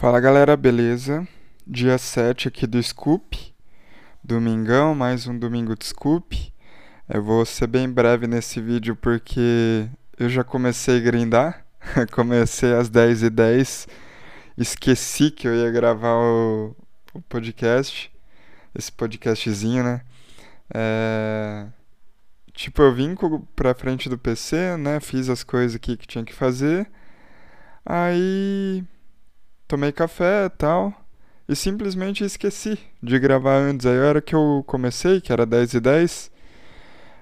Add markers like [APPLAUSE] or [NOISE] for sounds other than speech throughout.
Fala galera, beleza? Dia 7 aqui do Scoop, domingão, mais um domingo de Scoop. Eu vou ser bem breve nesse vídeo porque eu já comecei a grindar, [LAUGHS] comecei às 10h10, esqueci que eu ia gravar o, o podcast, esse podcastzinho, né? É... Tipo, eu vim pra frente do PC, né? Fiz as coisas aqui que tinha que fazer. Aí tomei café e tal. E simplesmente esqueci de gravar antes. Aí a hora que eu comecei, que era 10 e 10,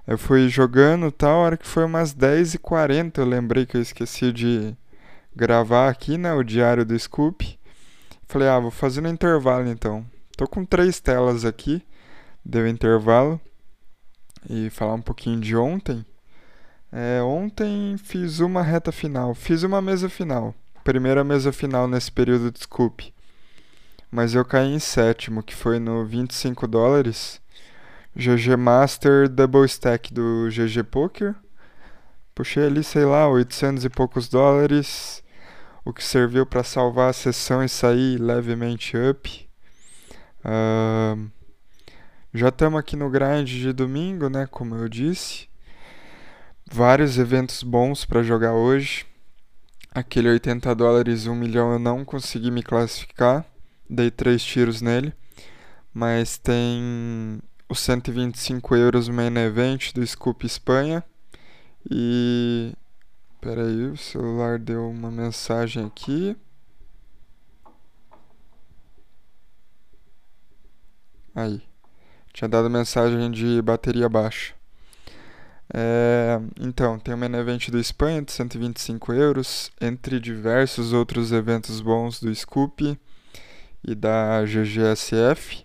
eu fui jogando tal. A hora que foi umas 10 e 40 eu lembrei que eu esqueci de gravar aqui, né? O diário do Scoop. Falei, ah, vou fazer no intervalo então. Tô com três telas aqui. Deu intervalo. E falar um pouquinho de ontem. É, ontem fiz uma reta final. Fiz uma mesa final primeira mesa final nesse período de scoop. Mas eu caí em sétimo, que foi no 25 dólares. GG Master Double Stack do GG Poker. Puxei ali, sei lá, 800 e poucos dólares. O que serviu para salvar a sessão e sair levemente up. Uh, já estamos aqui no grind de domingo, né? Como eu disse. Vários eventos bons para jogar hoje. Aquele 80 dólares, 1 milhão eu não consegui me classificar. Dei três tiros nele. Mas tem os 125 euros main event do Scoop Espanha. E. Pera aí, o celular deu uma mensagem aqui. Aí. Tinha dado mensagem de bateria baixa. É, então, tem o main event do Espanha de 125 euros, entre diversos outros eventos bons do Scoop e da GGSF.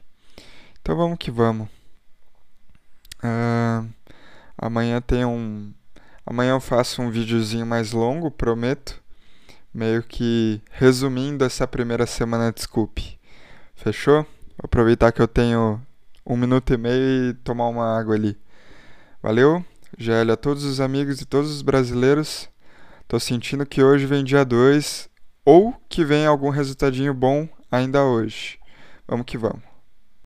Então vamos que vamos. Uh, amanhã tem um. Amanhã eu faço um videozinho mais longo, prometo. Meio que resumindo essa primeira semana de Scoop. Fechou? Vou aproveitar que eu tenho um minuto e meio e tomar uma água ali. Valeu? GL a todos os amigos e todos os brasileiros. Tô sentindo que hoje vem dia 2 ou que vem algum resultadinho bom ainda hoje. Vamos que vamos.